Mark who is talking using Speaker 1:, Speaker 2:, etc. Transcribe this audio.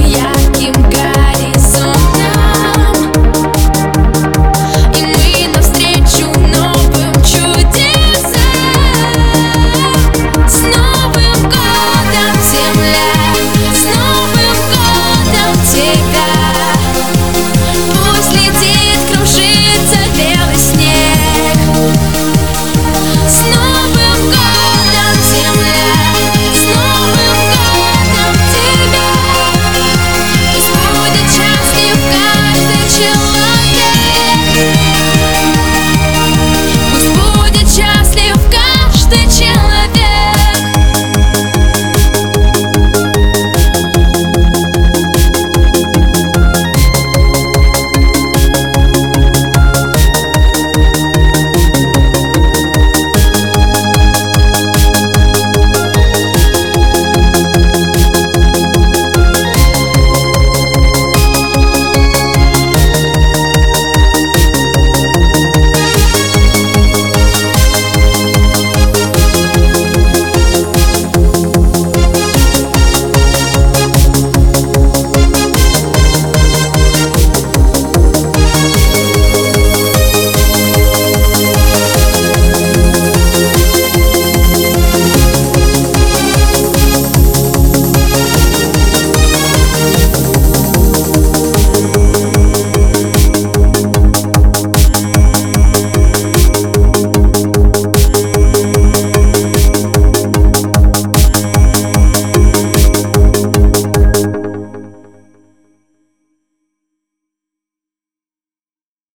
Speaker 1: yeah.